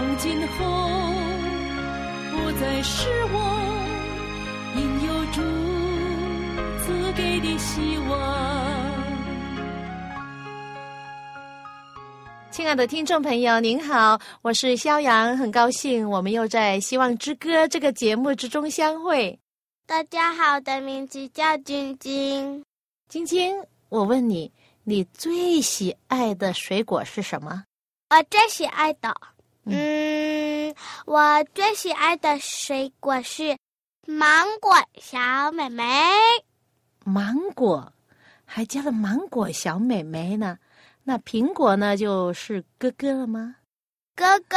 从今后不再是我，因有主赐给的希望。亲爱的听众朋友，您好，我是肖阳，很高兴我们又在《希望之歌》这个节目之中相会。大家好，我的名字叫晶晶。晶晶，我问你。你最喜爱的水果是什么？我最喜爱的，嗯，我最喜爱的水果是芒果小妹妹。芒果，还加了芒果小妹妹呢？那苹果呢？就是哥哥了吗？哥哥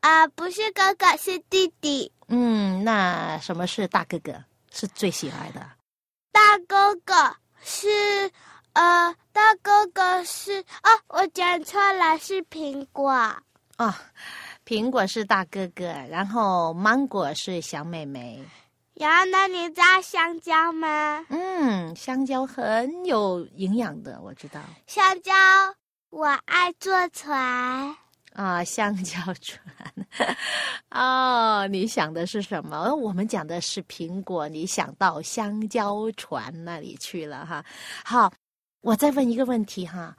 啊，不是哥哥，是弟弟。嗯，那什么是大哥哥？是最喜爱的。大哥哥是。呃，大哥哥是啊，我讲错了，是苹果。哦，苹果是大哥哥，然后芒果是小妹妹。然后那你知道香蕉吗？嗯，香蕉很有营养的，我知道。香蕉，我爱坐船。啊，香蕉船。哦，你想的是什么？我们讲的是苹果，你想到香蕉船那里去了哈。好。我再问一个问题哈，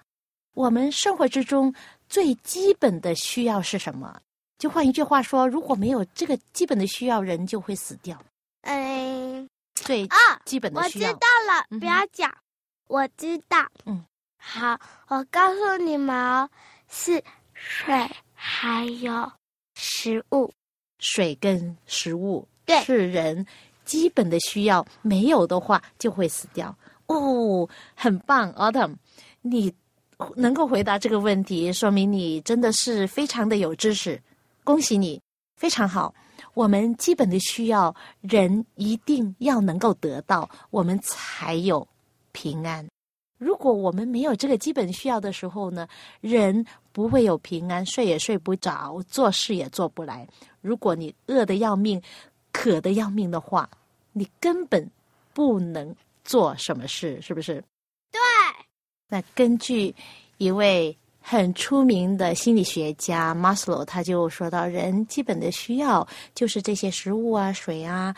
我们生活之中最基本的需要是什么？就换一句话说，如果没有这个基本的需要，人就会死掉。嗯，最啊，基本的需要。我知道了，不要讲。我知道。嗯，好，我告诉你们哦，是水还有食物。水跟食物，对，是人基本的需要，没有的话就会死掉。哦，很棒，Autumn，你能够回答这个问题，说明你真的是非常的有知识，恭喜你，非常好。我们基本的需要，人一定要能够得到，我们才有平安。如果我们没有这个基本需要的时候呢，人不会有平安，睡也睡不着，做事也做不来。如果你饿得要命，渴得要命的话，你根本不能。做什么事是不是？那根据一位很出名的心理学家马斯洛，他就说到，人基本的需要就是这些食物啊、水啊。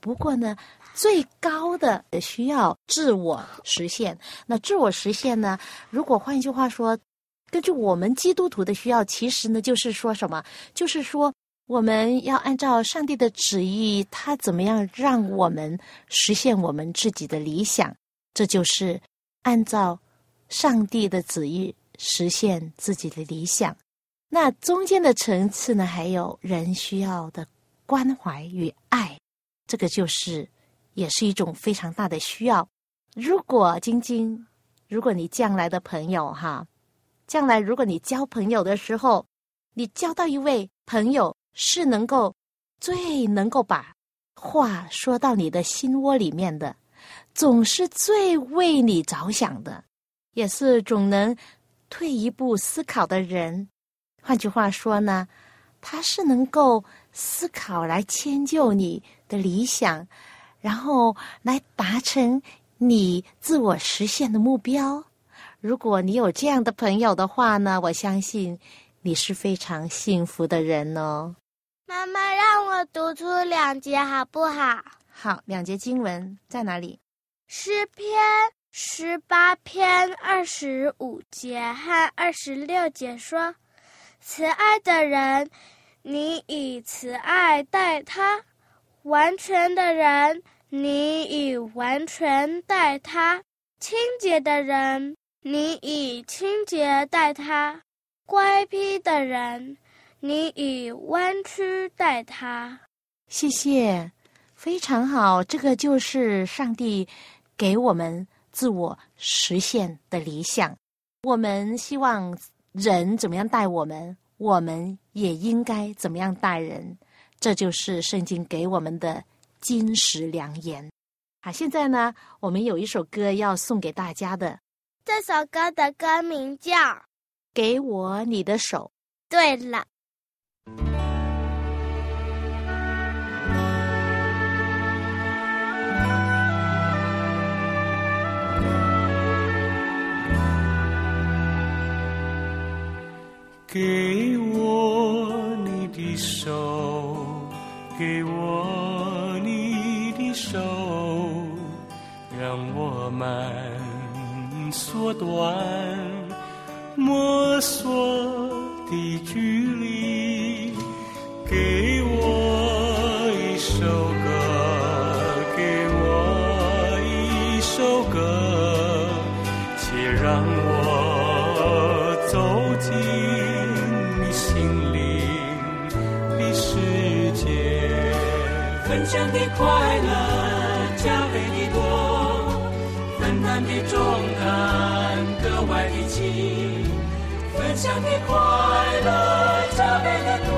不过呢，最高的需要自我实现。那自我实现呢？如果换一句话说，根据我们基督徒的需要，其实呢，就是说什么？就是说。我们要按照上帝的旨意，他怎么样让我们实现我们自己的理想？这就是按照上帝的旨意实现自己的理想。那中间的层次呢？还有人需要的关怀与爱，这个就是也是一种非常大的需要。如果晶晶，如果你将来的朋友哈，将来如果你交朋友的时候，你交到一位朋友。是能够最能够把话说到你的心窝里面的，总是最为你着想的，也是总能退一步思考的人。换句话说呢，他是能够思考来迁就你的理想，然后来达成你自我实现的目标。如果你有这样的朋友的话呢，我相信你是非常幸福的人哦。妈妈让我读出两节好不好？好，两节经文在哪里？诗篇十八篇二十五节和二十六节说：“慈爱的人，你以慈爱待他；完全的人，你以完全待他；清洁的人，你以清洁待他；乖僻的人。”你以弯曲待他，谢谢，非常好。这个就是上帝给我们自我实现的理想。我们希望人怎么样待我们，我们也应该怎么样待人。这就是圣经给我们的金石良言。好，现在呢，我们有一首歌要送给大家的。这首歌的歌名叫《给我你的手》。对了。快乐加倍的多，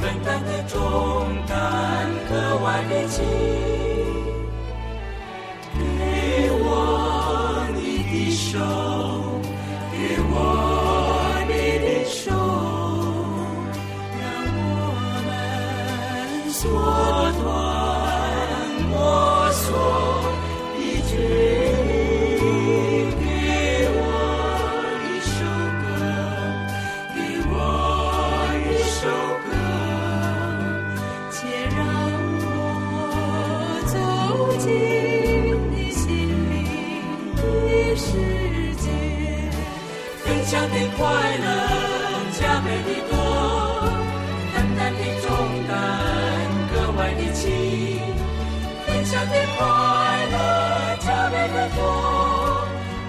分担的重担格外的轻。给我你的手，给我快乐加倍的多淡淡的重担格外的轻分享的快乐加倍的多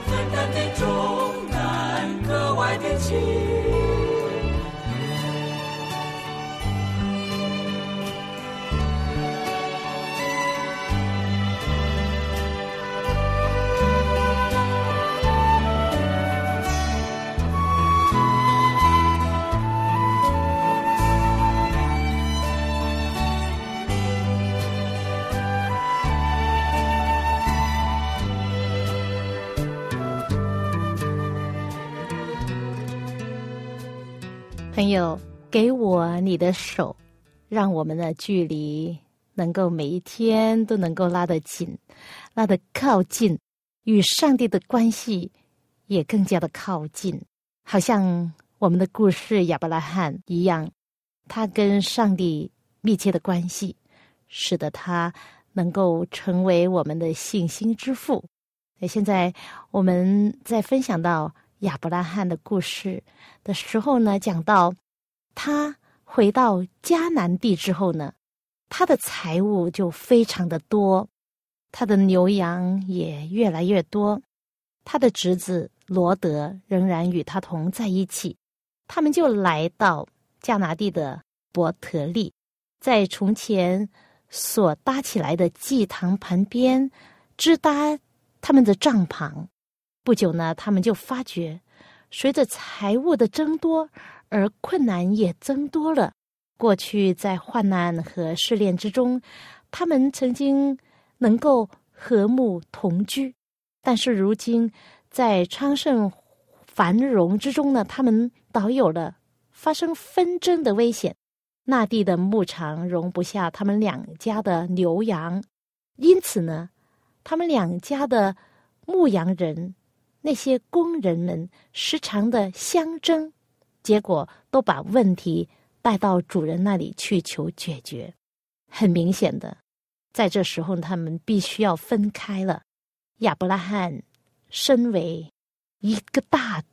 淡淡的重担格外的轻朋友，给我你的手，让我们的距离能够每一天都能够拉得紧，拉得靠近，与上帝的关系也更加的靠近。好像我们的故事亚伯拉罕一样，他跟上帝密切的关系，使得他能够成为我们的信心之父。那现在我们在分享到亚伯拉罕的故事的时候呢，讲到他回到迦南地之后呢，他的财物就非常的多，他的牛羊也越来越多。他的侄子罗德仍然与他同在一起，他们就来到迦拿地的伯特利，在从前所搭起来的祭堂旁边支搭他们的帐篷。不久呢，他们就发觉，随着财物的增多，而困难也增多了。过去在患难和试炼之中，他们曾经能够和睦同居，但是如今在昌盛繁荣之中呢，他们倒有了发生纷争的危险。那地的牧场容不下他们两家的牛羊，因此呢，他们两家的牧羊人。那些工人们时常的相争，结果都把问题带到主人那里去求解决。很明显的，在这时候他们必须要分开了。亚伯拉罕身为一个大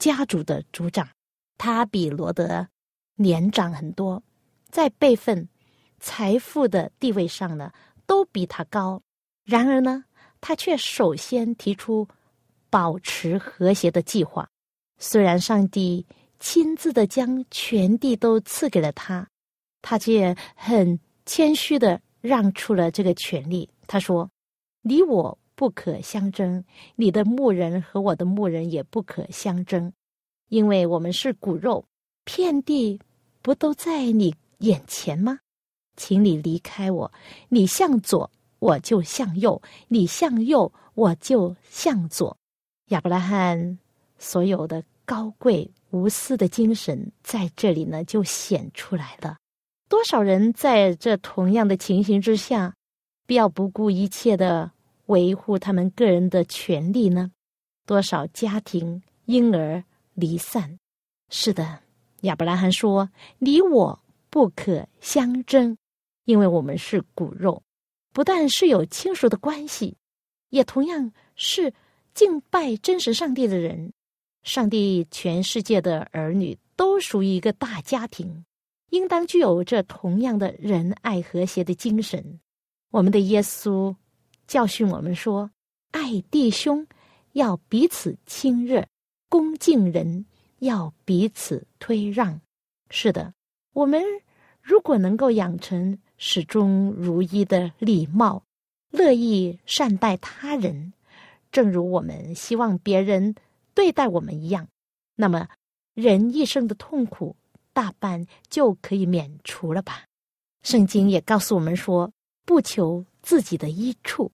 家族的族长，他比罗德年长很多，在辈分、财富的地位上呢，都比他高。然而呢，他却首先提出。保持和谐的计划，虽然上帝亲自的将全地都赐给了他，他却很谦虚的让出了这个权利。他说：“你我不可相争，你的牧人和我的牧人也不可相争，因为我们是骨肉，遍地不都在你眼前吗？请你离开我，你向左，我就向右；你向右，我就向左。亚伯拉罕所有的高贵无私的精神在这里呢，就显出来了。多少人在这同样的情形之下，必要不顾一切的维护他们个人的权利呢？多少家庭因而离散？是的，亚伯拉罕说：“你我不可相争，因为我们是骨肉，不但是有亲属的关系，也同样是敬拜真实上帝的人。上帝全世界的儿女都属于一个大家庭。”应当具有这同样的仁爱和谐的精神。我们的耶稣教训我们说：“爱弟兄要彼此亲热，恭敬人要彼此推让。”是的，我们如果能够养成始终如一的礼貌，乐意善待他人，正如我们希望别人对待我们一样，那么人一生的痛苦。大半就可以免除了吧。圣经也告诉我们说，不求自己的益处，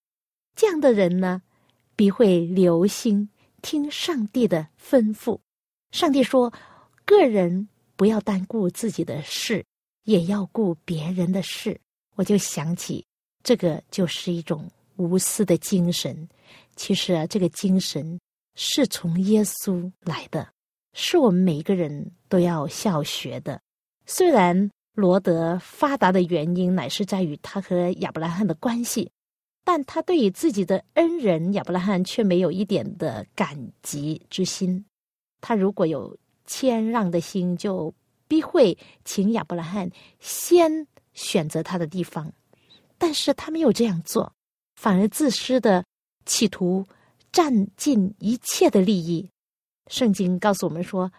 这样的人呢，必会留心听上帝的吩咐。上帝说，个人不要单顾自己的事，也要顾别人的事。我就想起，这个就是一种无私的精神。其实啊，这个精神是从耶稣来的。是我们每一个人都要效学的。虽然罗德发达的原因乃是在于他和亚伯拉罕的关系，但他对于自己的恩人亚伯拉罕却没有一点的感激之心。他如果有谦让的心，就必会请亚伯拉罕先选择他的地方。但是他没有这样做，反而自私的企图占尽一切的利益。圣经告诉我们说，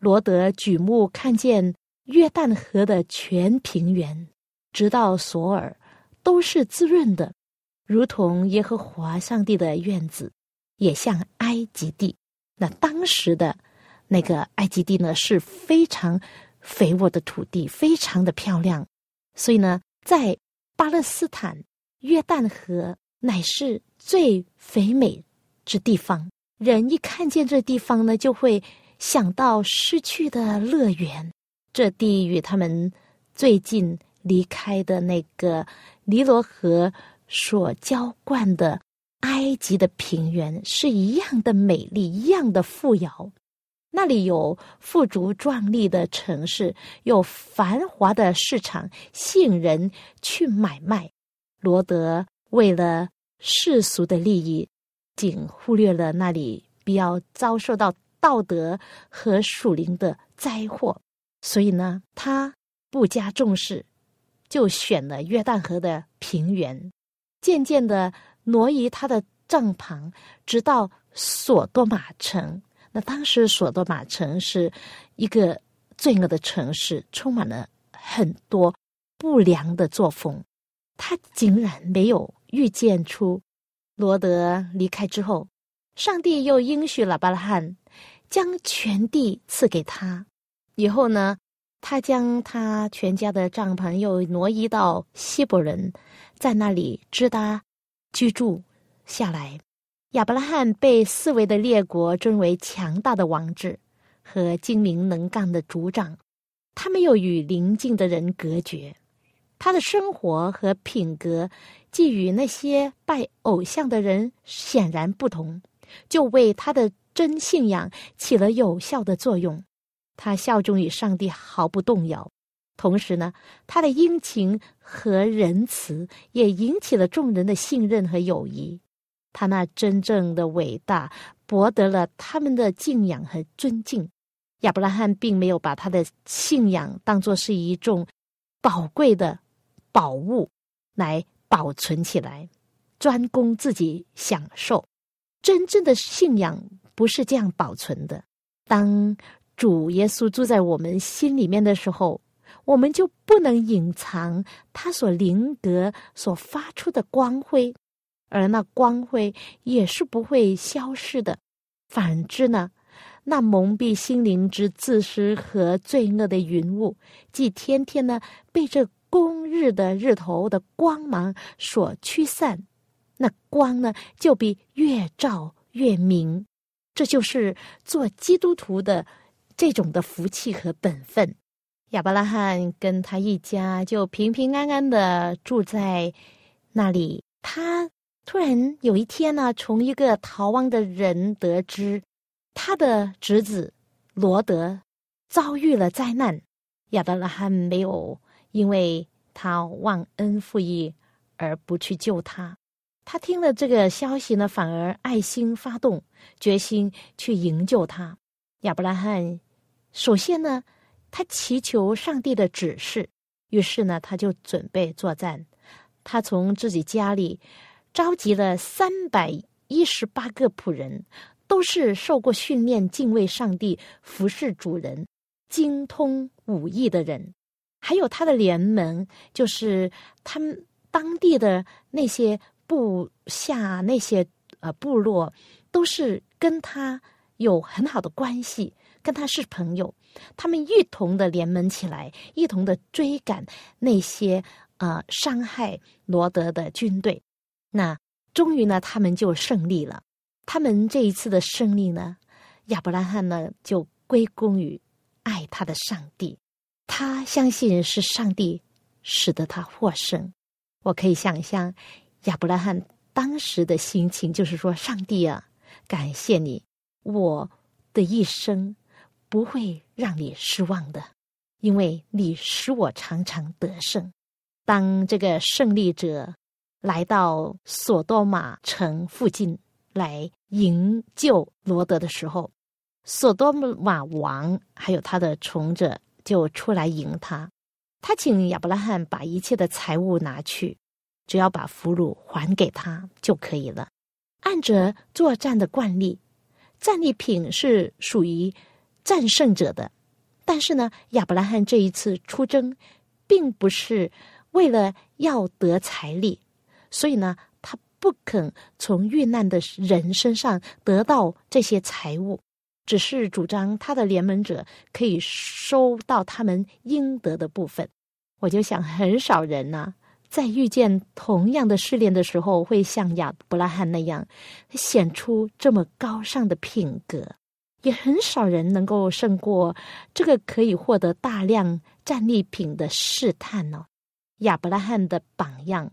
罗德举目看见约旦河的全平原，直到索尔，都是滋润的，如同耶和华上帝的院子，也像埃及地。那当时的那个埃及地呢，是非常肥沃的土地，非常的漂亮。所以呢，在巴勒斯坦，约旦河乃是最肥美之地方。人一看见这地方呢，就会想到失去的乐园。这地与他们最近离开的那个尼罗河所浇灌的埃及的平原是一样的美丽，一样的富饶。那里有富足壮丽的城市，有繁华的市场，吸引人去买卖。罗德为了世俗的利益。仅忽略了那里必要遭受到道德和属灵的灾祸，所以呢，他不加重视，就选了约旦河的平原，渐渐的挪移他的帐篷，直到索多玛城。那当时索多玛城是一个罪恶的城市，充满了很多不良的作风，他竟然没有预见出。罗德离开之后，上帝又应许了巴拉罕，将全地赐给他。以后呢，他将他全家的帐篷又挪移到希伯伦，在那里支搭居住下来。亚伯拉罕被四维的列国尊为强大的王子和精明能干的族长，他没有与邻近的人隔绝。他的生活和品格，既与那些拜偶像的人显然不同，就为他的真信仰起了有效的作用。他效忠于上帝毫不动摇，同时呢，他的殷勤和仁慈也引起了众人的信任和友谊。他那真正的伟大博得了他们的敬仰和尊敬。亚伯拉罕并没有把他的信仰当作是一种宝贵的。宝物来保存起来，专供自己享受。真正的信仰不是这样保存的。当主耶稣住在我们心里面的时候，我们就不能隐藏他所灵格所发出的光辉，而那光辉也是不会消逝的。反之呢，那蒙蔽心灵之自私和罪恶的云雾，既天天呢被这公日的日头的光芒所驱散，那光呢就比越照越明。这就是做基督徒的这种的福气和本分。亚伯拉罕跟他一家就平平安安的住在那里。他突然有一天呢，从一个逃亡的人得知，他的侄子罗德遭遇了灾难。亚伯拉罕没有因为他忘恩负义而不去救他。他听了这个消息呢，反而爱心发动，决心去营救他。亚伯拉罕首先呢，他祈求上帝的指示，于是呢，他就准备作战。他从自己家里召集了三百一十八个仆人，都是受过训练、敬畏上帝、服侍主人、精通武艺的人，还有他的联盟，就是他们当地的那些。部下那些呃部落都是跟他有很好的关系，跟他是朋友，他们一同的联盟起来，一同的追赶那些呃伤害罗德的军队。那终于呢，他们就胜利了。他们这一次的胜利呢，亚伯拉罕呢就归功于爱他的上帝，他相信是上帝使得他获胜。我可以想象。亚伯拉罕当时的心情就是说：“上帝啊，感谢你，我的一生不会让你失望的，因为你使我常常得胜。”当这个胜利者来到索多玛城附近来营救罗德的时候，索多玛王还有他的从者就出来迎他，他请亚伯拉罕把一切的财物拿去。只要把俘虏还给他就可以了。按着作战的惯例，战利品是属于战胜者的。但是呢，亚伯拉罕这一次出征，并不是为了要得财力，所以呢，他不肯从遇难的人身上得到这些财物，只是主张他的联盟者可以收到他们应得的部分。我就想，很少人呢。在遇见同样的试炼的时候，会像亚伯拉罕那样显出这么高尚的品格，也很少人能够胜过这个可以获得大量战利品的试探呢。亚伯拉罕的榜样，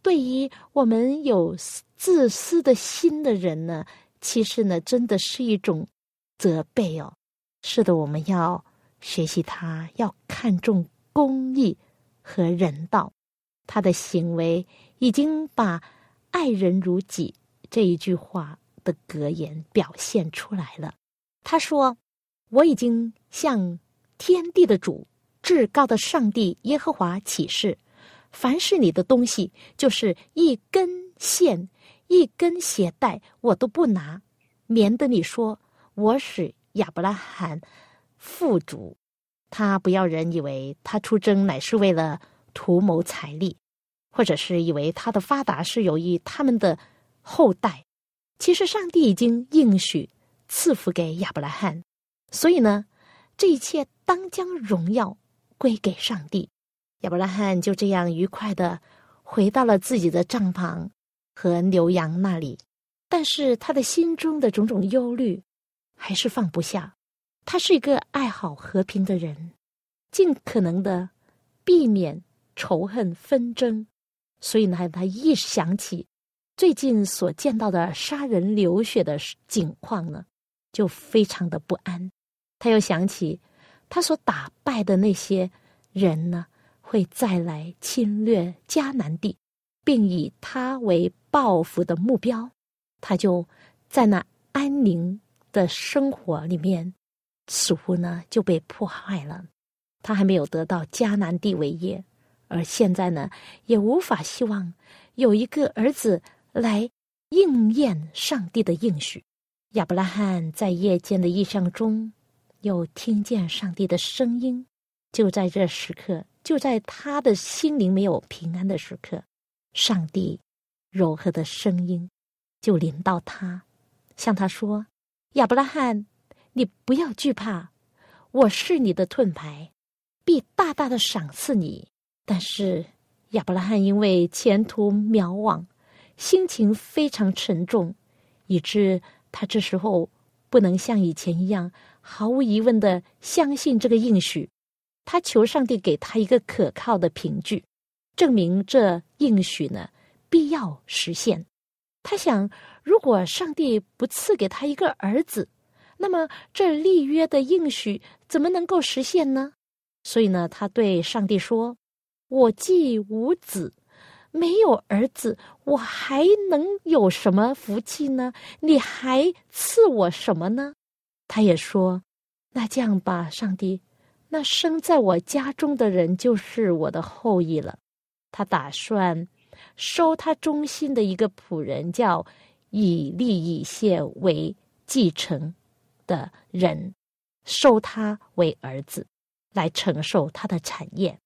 对于我们有自私的心的人呢，其实呢，真的是一种责备哦。是的，我们要学习他，要看重公义和人道。他的行为已经把“爱人如己”这一句话的格言表现出来了。他说：“我已经向天地的主、至高的上帝耶和华起誓，凡是你的东西，就是一根线、一根鞋带，我都不拿，免得你说我使亚伯拉罕富足。他不要人以为他出征乃是为了。”图谋财力，或者是以为他的发达是由于他们的后代。其实上帝已经应许赐福给亚伯拉罕，所以呢，这一切当将荣耀归给上帝。亚伯拉罕就这样愉快的回到了自己的帐篷和牛羊那里，但是他的心中的种种忧虑还是放不下。他是一个爱好和平的人，尽可能的避免。仇恨纷争，所以呢，他一想起最近所见到的杀人流血的景况呢，就非常的不安。他又想起他所打败的那些人呢，会再来侵略迦南地，并以他为报复的目标。他就在那安宁的生活里面，似乎呢就被迫害了。他还没有得到迦南地为业。而现在呢，也无法希望有一个儿子来应验上帝的应许。亚伯拉罕在夜间的异象中，又听见上帝的声音。就在这时刻，就在他的心灵没有平安的时刻，上帝柔和的声音就临到他，向他说：“亚伯拉罕，你不要惧怕，我是你的盾牌，必大大的赏赐你。”但是亚伯拉罕因为前途渺茫，心情非常沉重，以致他这时候不能像以前一样毫无疑问的相信这个应许。他求上帝给他一个可靠的凭据，证明这应许呢必要实现。他想，如果上帝不赐给他一个儿子，那么这立约的应许怎么能够实现呢？所以呢，他对上帝说：“我既无子，没有儿子，我还能有什么福气呢？你还赐我什么呢？”他也说：“那这样吧，上帝。”那生在我家中的人就是我的后裔了。他打算收他忠心的一个仆人，叫以利以谢为继承的人，收他为儿子，来承受他的产业。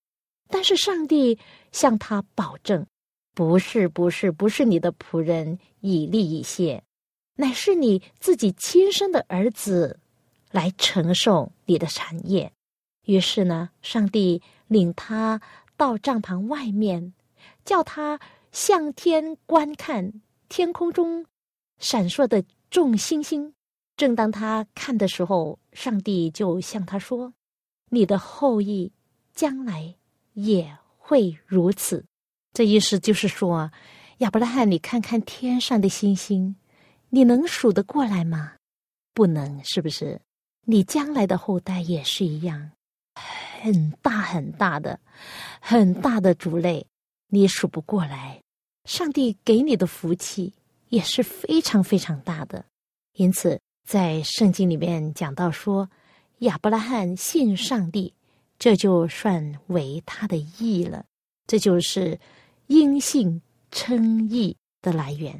但是上帝向他保证：不是，不是，不是你的仆人以利以谢，乃是你自己亲生的儿子来承受你的产业。于是呢，上帝领他到帐篷外面，叫他向天观看天空中闪烁的众星星。正当他看的时候，上帝就向他说：“你的后裔将来也会如此。”这意思就是说，亚伯拉罕，你看看天上的星星，你能数得过来吗？不能，是不是？你将来的后代也是一样。很大很大的，很大的族类，你数不过来。上帝给你的福气也是非常非常大的。因此，在圣经里面讲到说，亚伯拉罕信上帝，这就算为他的义了。这就是因信称义的来源。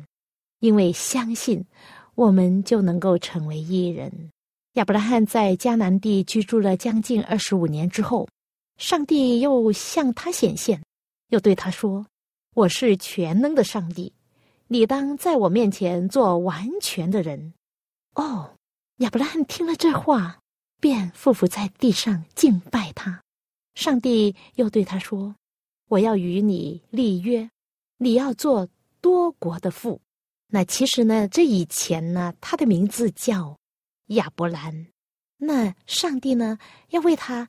因为相信，我们就能够成为义人。亚伯拉罕在迦南地居住了将近二十五年之后，上帝又向他显现，又对他说：“我是全能的上帝，你当在我面前做完全的人。”哦，亚伯拉罕听了这话，便俯伏在地上敬拜他。上帝又对他说：“我要与你立约，你要做多国的父。”那其实呢，这以前呢，他的名字叫。亚伯兰，那上帝呢？要为他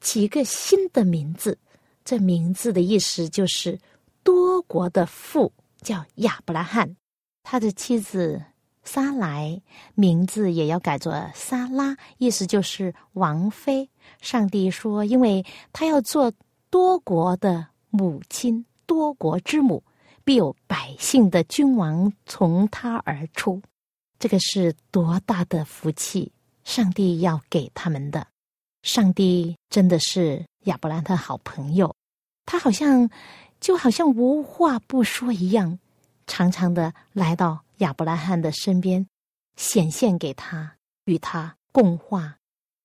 起一个新的名字。这名字的意思就是多国的父，叫亚伯拉罕。他的妻子撒莱名字也要改作撒拉，意思就是王妃。上帝说，因为他要做多国的母亲，多国之母，必有百姓的君王从他而出。这个是多大的福气！上帝要给他们的。上帝真的是亚伯兰的好朋友，他好像就好像无话不说一样，常常的来到亚伯拉罕的身边，显现给他，与他共话。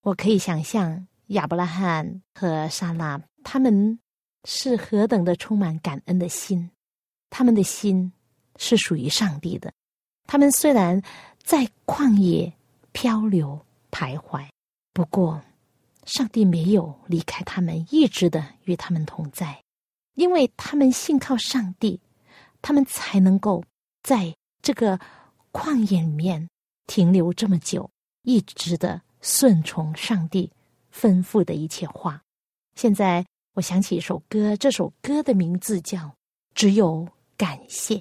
我可以想象亚伯拉罕和莎拉他们是何等的充满感恩的心，他们的心是属于上帝的。他们虽然在旷野漂流徘徊，不过上帝没有离开他们，一直的与他们同在，因为他们信靠上帝，他们才能够在这个旷野里面停留这么久，一直的顺从上帝吩咐的一切话。现在我想起一首歌，这首歌的名字叫《只有感谢》。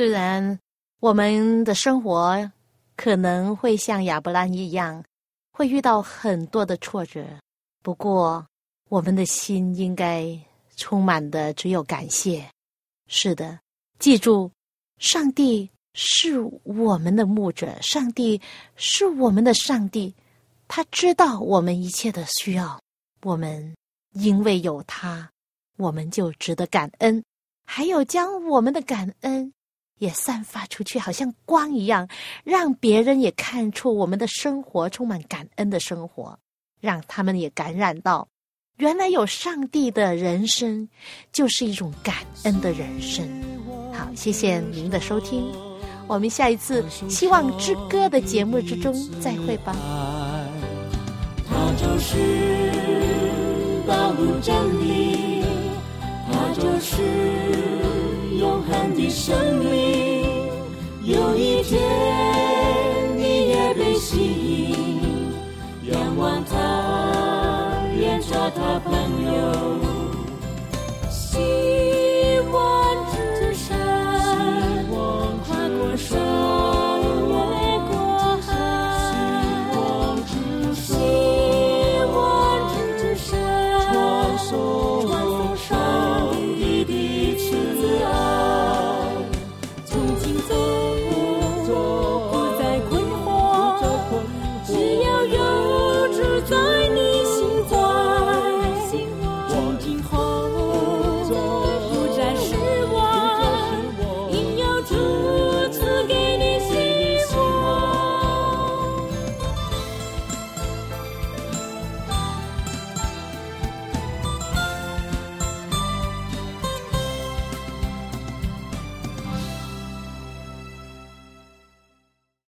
虽然我们的生活可能会像亚伯拉一样，会遇到很多的挫折，不过我们的心应该充满的只有感谢。是的，记住，上帝是我们的牧者，上帝是我们的上帝，他知道我们一切的需要。我们因为有他，我们就值得感恩，还有将我们的感恩。也散发出去，好像光一样，让别人也看出我们的生活充满感恩的生活，让他们也感染到，原来有上帝的人生就是一种感恩的人生。好，谢谢您的收听，我们下一次《希望之歌》的节目之中再会吧。他就是道路真理，他就是。生命，有一天你也被吸引，仰望他，愿做他朋友。